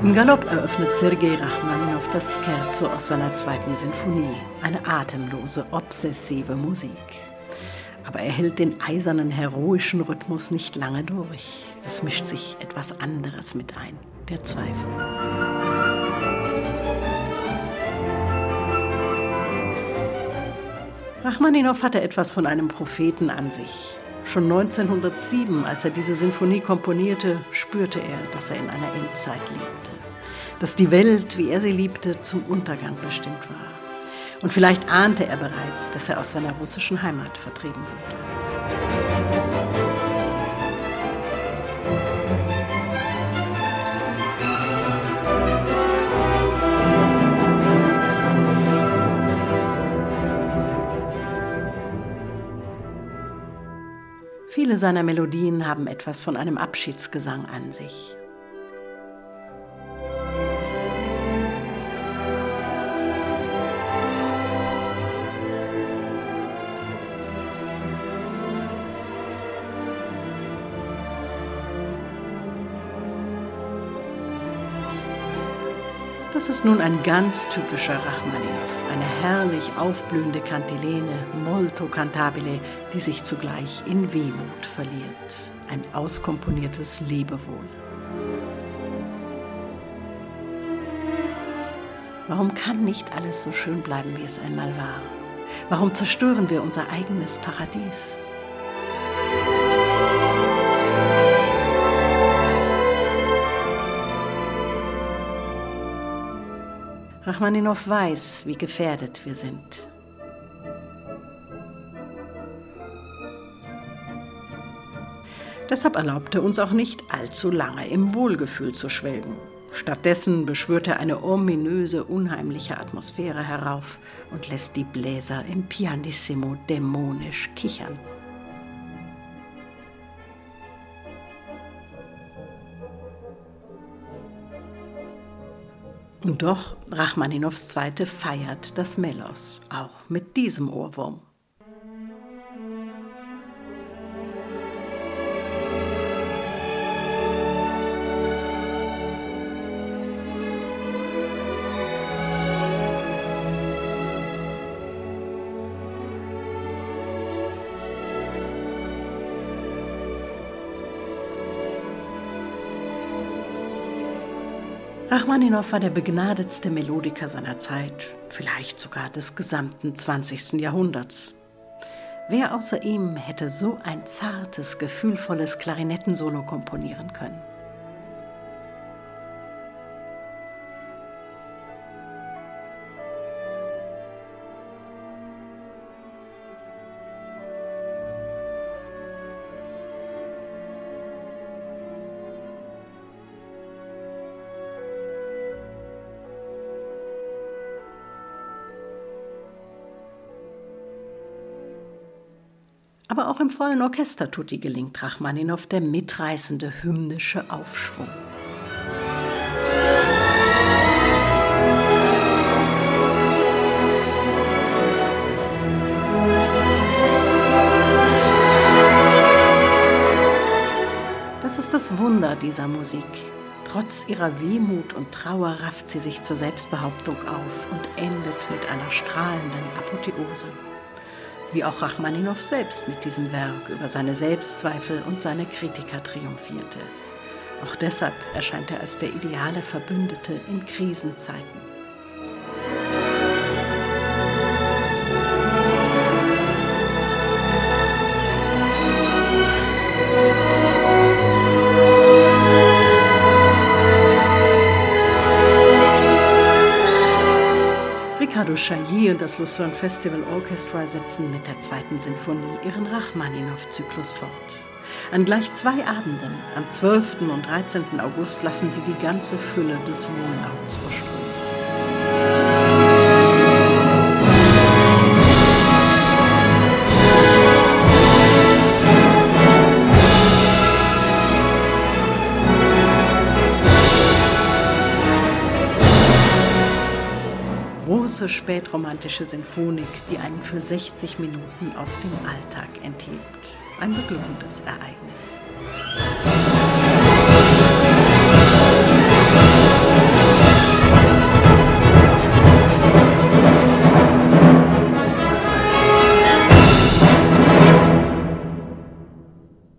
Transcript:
Im Galopp eröffnet Sergei Rachmaninow das Scherzo aus seiner zweiten Sinfonie, eine atemlose, obsessive Musik. Aber er hält den eisernen, heroischen Rhythmus nicht lange durch. Es mischt sich etwas anderes mit ein, der Zweifel. Rachmaninow hatte etwas von einem Propheten an sich. Schon 1907, als er diese Sinfonie komponierte, spürte er, dass er in einer Endzeit lebte. Dass die Welt, wie er sie liebte, zum Untergang bestimmt war. Und vielleicht ahnte er bereits, dass er aus seiner russischen Heimat vertrieben würde. Viele seiner Melodien haben etwas von einem Abschiedsgesang an sich. Das ist nun ein ganz typischer Rachmaninow, eine herrlich aufblühende Kantilene, molto cantabile, die sich zugleich in Wehmut verliert. Ein auskomponiertes Lebewohl. Warum kann nicht alles so schön bleiben, wie es einmal war? Warum zerstören wir unser eigenes Paradies? Rachmaninow weiß, wie gefährdet wir sind. Deshalb erlaubt er uns auch nicht allzu lange im Wohlgefühl zu schwelgen. Stattdessen beschwört er eine ominöse, unheimliche Atmosphäre herauf und lässt die Bläser im Pianissimo dämonisch kichern. Und doch, Rachmaninows Zweite feiert das Melos, auch mit diesem Ohrwurm. Rachmaninow war der begnadetste Melodiker seiner Zeit, vielleicht sogar des gesamten 20. Jahrhunderts. Wer außer ihm hätte so ein zartes, gefühlvolles Klarinettensolo komponieren können? Aber auch im vollen Orchester Tutti gelingt Rachmaninow der mitreißende hymnische Aufschwung. Das ist das Wunder dieser Musik. Trotz ihrer Wehmut und Trauer rafft sie sich zur Selbstbehauptung auf und endet mit einer strahlenden Apotheose wie auch Rachmaninow selbst mit diesem Werk über seine Selbstzweifel und seine Kritiker triumphierte. Auch deshalb erscheint er als der ideale Verbündete in Krisenzeiten. Ricardo Chailly und das Lucerne Festival Orchestra setzen mit der zweiten Sinfonie ihren Rachmaninow-Zyklus fort. An gleich zwei Abenden, am 12. und 13. August, lassen sie die ganze Fülle des Wohnlauts verströmen. Große spätromantische Sinfonik, die einen für 60 Minuten aus dem Alltag enthebt. Ein beglückendes Ereignis.